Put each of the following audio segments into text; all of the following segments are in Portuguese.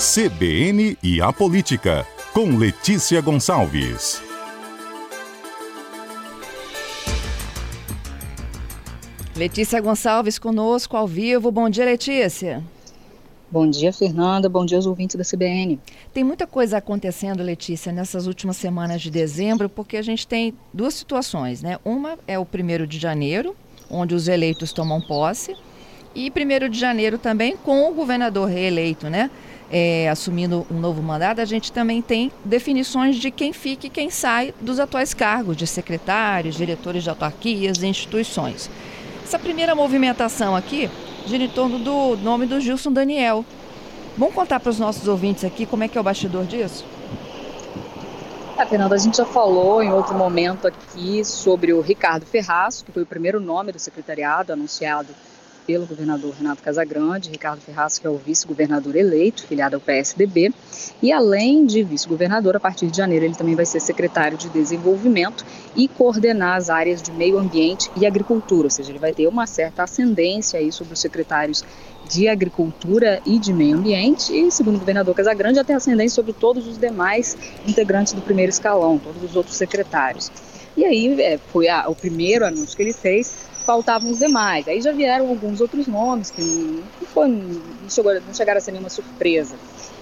CBN e a Política, com Letícia Gonçalves. Letícia Gonçalves conosco ao vivo. Bom dia, Letícia. Bom dia, Fernanda. Bom dia aos ouvintes da CBN. Tem muita coisa acontecendo, Letícia, nessas últimas semanas de dezembro, porque a gente tem duas situações, né? Uma é o primeiro de janeiro, onde os eleitos tomam posse, e primeiro de janeiro também com o governador reeleito, né? É, assumindo um novo mandato, a gente também tem definições de quem fica e quem sai dos atuais cargos de secretários, diretores de autarquias e instituições. Essa primeira movimentação aqui gira em torno do nome do Gilson Daniel. Vamos contar para os nossos ouvintes aqui como é que é o bastidor disso? É, Fernanda, a gente já falou em outro momento aqui sobre o Ricardo Ferraz, que foi o primeiro nome do secretariado anunciado pelo governador Renato Casagrande, Ricardo Ferraz, que é o vice-governador eleito, filiado ao PSDB, e além de vice-governador, a partir de janeiro ele também vai ser secretário de desenvolvimento e coordenar as áreas de meio ambiente e agricultura, ou seja, ele vai ter uma certa ascendência aí sobre os secretários de agricultura e de meio ambiente. E, segundo o governador Casagrande, até ascendência sobre todos os demais integrantes do primeiro escalão, todos os outros secretários. E aí é, foi a, o primeiro anúncio que ele fez faltavam os demais. Aí já vieram alguns outros nomes que não, foi, não, chegou, não chegaram a ser nenhuma surpresa.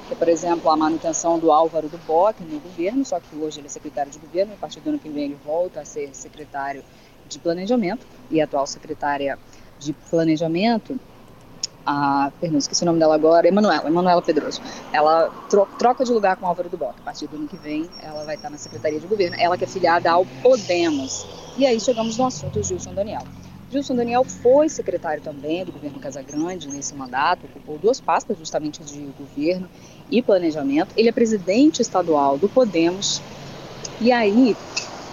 Que, por exemplo, a manutenção do Álvaro do Bock no governo, só que hoje ele é secretário de governo, e a partir do ano que vem ele volta a ser secretário de planejamento, e atual secretária de planejamento, a, perdão, esqueci o nome dela agora, Emanuela, Emanuela Pedroso. Ela tro, troca de lugar com Álvaro do Bock. A partir do ano que vem, ela vai estar na Secretaria de Governo. Ela que é filiada ao Podemos. E aí chegamos no assunto Gilson Daniel. Gilson Daniel foi secretário também do governo Casagrande nesse mandato, ocupou duas pastas justamente de governo e planejamento. Ele é presidente estadual do Podemos. E aí,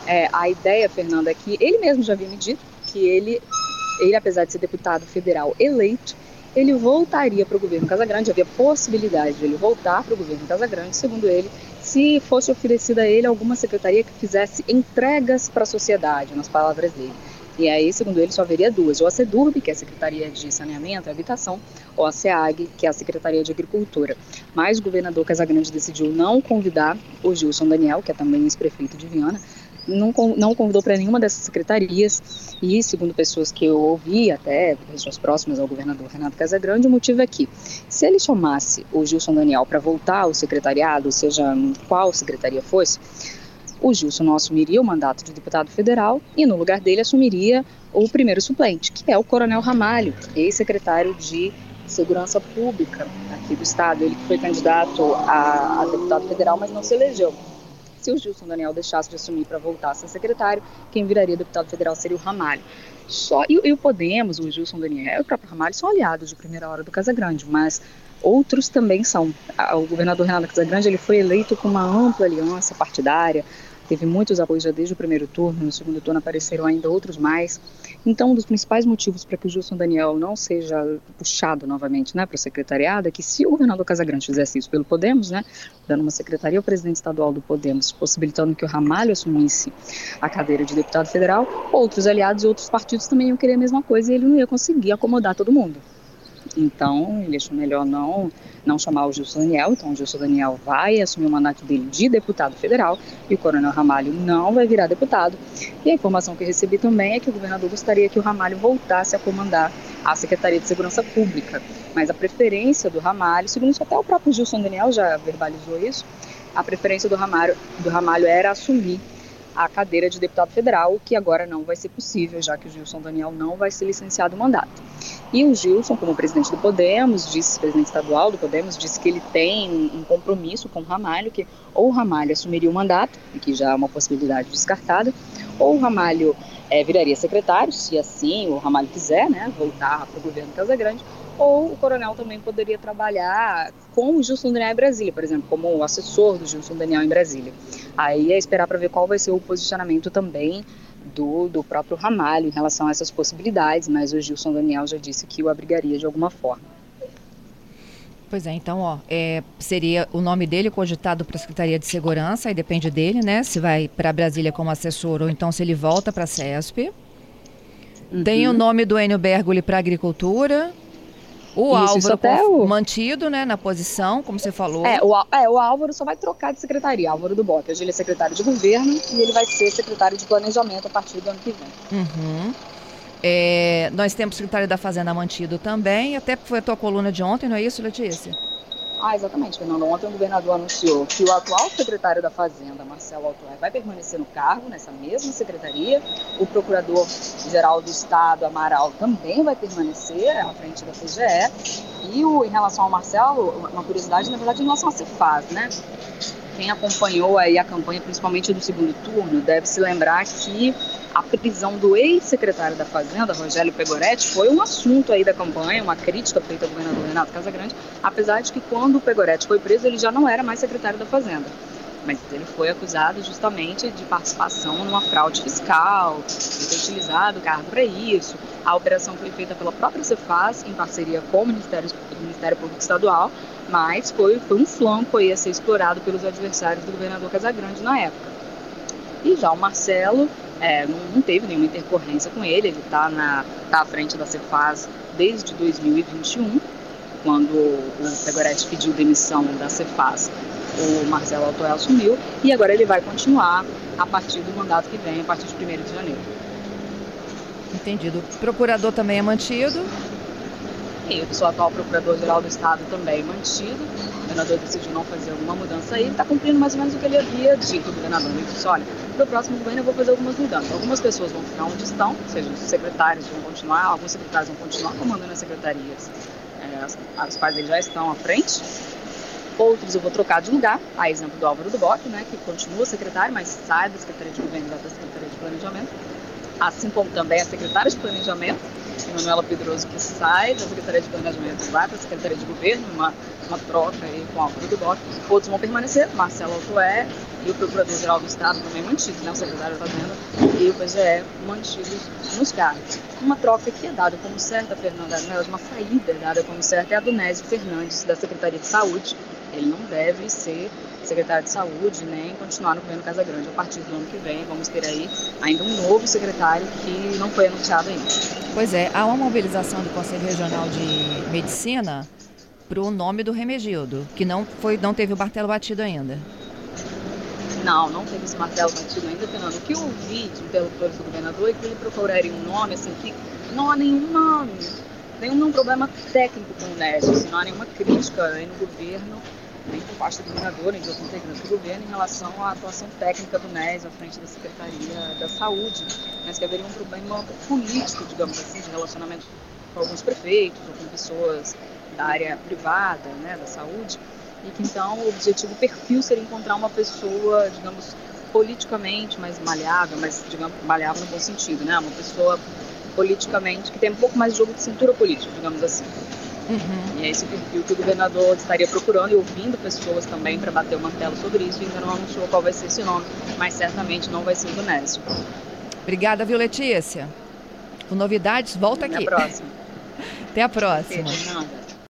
é, a ideia, Fernanda, é que ele mesmo já havia me dito que ele, ele, apesar de ser deputado federal eleito, ele voltaria para o governo Casagrande, havia possibilidade de ele voltar para o governo Casagrande, segundo ele, se fosse oferecida a ele alguma secretaria que fizesse entregas para a sociedade, nas palavras dele. E aí, segundo ele, só haveria duas: ou a que é a Secretaria de Saneamento e Habitação, ou a SEAG, que é a Secretaria de Agricultura. Mas o governador Casagrande decidiu não convidar o Gilson Daniel, que é também ex-prefeito de Viana, não, não convidou para nenhuma dessas secretarias e, segundo pessoas que eu ouvi, até pessoas próximas ao governador Renato Casagrande, o motivo é que, se ele chamasse o Gilson Daniel para voltar ao secretariado, seja qual secretaria fosse, o Gilson não assumiria o mandato de deputado federal e, no lugar dele, assumiria o primeiro suplente, que é o Coronel Ramalho, ex-secretário de Segurança Pública aqui do Estado. Ele que foi candidato a, a deputado federal, mas não se elegeu. Se o Gilson Daniel deixasse de assumir para voltar a ser secretário, quem viraria deputado federal seria o Ramalho. Só, e, e o Podemos, o Gilson Daniel e o próprio Ramalho são aliados de primeira hora do Casagrande, mas outros também são. O governador Renato Casagrande ele foi eleito com uma ampla aliança partidária, teve muitos apoios já desde o primeiro turno, no segundo turno apareceram ainda outros mais. Então, um dos principais motivos para que o Gilson Daniel não seja puxado novamente né, para o secretariado é que se o governador Casagrande fizesse isso pelo Podemos, né, dando uma secretaria ao presidente estadual do Podemos, possibilitando que o Ramalho assumisse a cadeira de deputado federal, outros aliados e outros partidos também iam querer a mesma coisa e ele não ia conseguir acomodar todo mundo. Então, ele achou melhor não, não chamar o Gilson Daniel. Então, o Gilson Daniel vai assumir o mandato dele de deputado federal e o Coronel Ramalho não vai virar deputado. E a informação que recebi também é que o governador gostaria que o Ramalho voltasse a comandar a Secretaria de Segurança Pública. Mas a preferência do Ramalho, segundo isso até o próprio Gilson Daniel já verbalizou isso, a preferência do Ramalho, do Ramalho era assumir a cadeira de deputado federal, o que agora não vai ser possível, já que o Gilson Daniel não vai ser licenciado o mandato. E o Gilson, como presidente do Podemos, disse, presidente estadual do Podemos, disse que ele tem um compromisso com o Ramalho, que ou o Ramalho assumiria o mandato, que já é uma possibilidade descartada, ou o Ramalho é, viraria secretário, se assim o Ramalho quiser, né, voltar para o governo Casagrande, ou o coronel também poderia trabalhar com o Gilson Daniel em Brasília, por exemplo, como assessor do Gilson Daniel em Brasília. Aí é esperar para ver qual vai ser o posicionamento também do, do próprio Ramalho em relação a essas possibilidades, mas o Gilson Daniel já disse que o abrigaria de alguma forma. Pois é, então, ó, é, seria o nome dele cogitado para a Secretaria de Segurança, aí depende dele, né? Se vai para Brasília como assessor ou então se ele volta para a CESP. Uhum. Tem o nome do Enio Bergoli para Agricultura, O isso, Álvaro isso até o... mantido, né, na posição, como você falou. É o, é, o Álvaro só vai trocar de secretaria, Álvaro do Bote. Hoje ele é secretário de governo e ele vai ser secretário de planejamento a partir do ano que vem. Uhum. É, nós temos secretário da Fazenda mantido também, até foi a tua coluna de ontem, não é isso, Letícia? Ah, exatamente, Fernando. Ontem o governador anunciou que o atual secretário da Fazenda, Marcelo Altué, vai permanecer no cargo, nessa mesma secretaria. O procurador-geral do Estado, Amaral, também vai permanecer à frente da CGE. E o, em relação ao Marcelo, uma curiosidade, na verdade, em relação à Cefaz, né? Quem acompanhou aí a campanha, principalmente do segundo turno, deve se lembrar que a prisão do ex-secretário da Fazenda, Rogério Pegoretti, foi um assunto aí da campanha, uma crítica feita ao governador Renato Casagrande, apesar de que quando o Pegoretti foi preso, ele já não era mais secretário da Fazenda. Mas ele foi acusado justamente de participação numa fraude fiscal, de ter utilizado o cargo para isso. A operação foi feita pela própria Cefaz, em parceria com o Ministério, Ministério Público Estadual, mas foi, foi um flanco aí a ser explorado pelos adversários do governador Casagrande na época. E já o Marcelo é, não, não, teve nenhuma intercorrência com ele, ele está tá à frente da Cefaz desde 2021, quando o Pegoretti pediu demissão da Cefaz, o Marcelo Altoel assumiu, e agora ele vai continuar a partir do mandato que vem, a partir de 1 de janeiro. Entendido. O procurador também é mantido? Eu sou atual procurador-geral do Estado também mantido. O governador decidiu não fazer alguma mudança aí. Ele está cumprindo mais ou menos o que ele havia dito, o governador. Ele disse, olha, para o próximo governo eu vou fazer algumas mudanças. Algumas pessoas vão ficar onde estão, ou seja, os secretários vão continuar, alguns secretários vão continuar comandando as secretarias, é, as, as quais eles já estão à frente. Outros eu vou trocar de lugar, a exemplo do Álvaro do Bock, né, que continua secretário, mas sai da Secretaria de Governo e da Secretaria de Planejamento. Assim como também a secretária de Planejamento, Manuela Pedroso, que sai da Secretaria de Planejamento e vai para a Secretaria de Governo, uma, uma troca aí com o Álvaro do. Outros vão permanecer, Marcelo Altoé e o Procurador-Geral do Estado também mantidos, né, o Secretário da Fazenda e o PGE mantidos nos cargos. Uma troca que é dada como certa, Fernanda, né, uma saída dada como certa é a do Nésio Fernandes, da Secretaria de Saúde. Ele não deve ser secretário de saúde, nem continuar no governo Casa Grande. A partir do ano que vem, vamos ter aí ainda um novo secretário que não foi anunciado ainda. Pois é, há uma mobilização do Conselho Regional de Medicina para o nome do Remegildo, que não, foi, não teve o martelo batido ainda. Não, não teve esse martelo batido ainda, Fernando. O que eu ouvi de interlocutores do governador é que ele procuraria um nome, assim, que não há nenhuma, nenhum problema técnico com o Nésio, assim, não há nenhuma crítica aí no governo, nem por parte do governador, nem de outros integrantes do governo, em relação à atuação técnica do Nésio à frente da Secretaria da Saúde, mas que haveria um problema político, digamos assim, de relacionamento com alguns prefeitos ou com pessoas da área privada, né, da saúde, e que então o objetivo o perfil seria encontrar uma pessoa, digamos, politicamente mais malhável, mas digamos malhável no bom sentido, né? Uma pessoa politicamente que tem um pouco mais de jogo de cintura política, digamos assim. Uhum. E é esse perfil que o governador estaria procurando e ouvindo pessoas também para bater o martelo sobre isso. Ainda não anunciou qual vai ser esse nome, mas certamente não vai ser o. Obrigada, viu, Letícia? Com novidades, volta Até aqui. Até a próxima. Até a próxima. Beijo,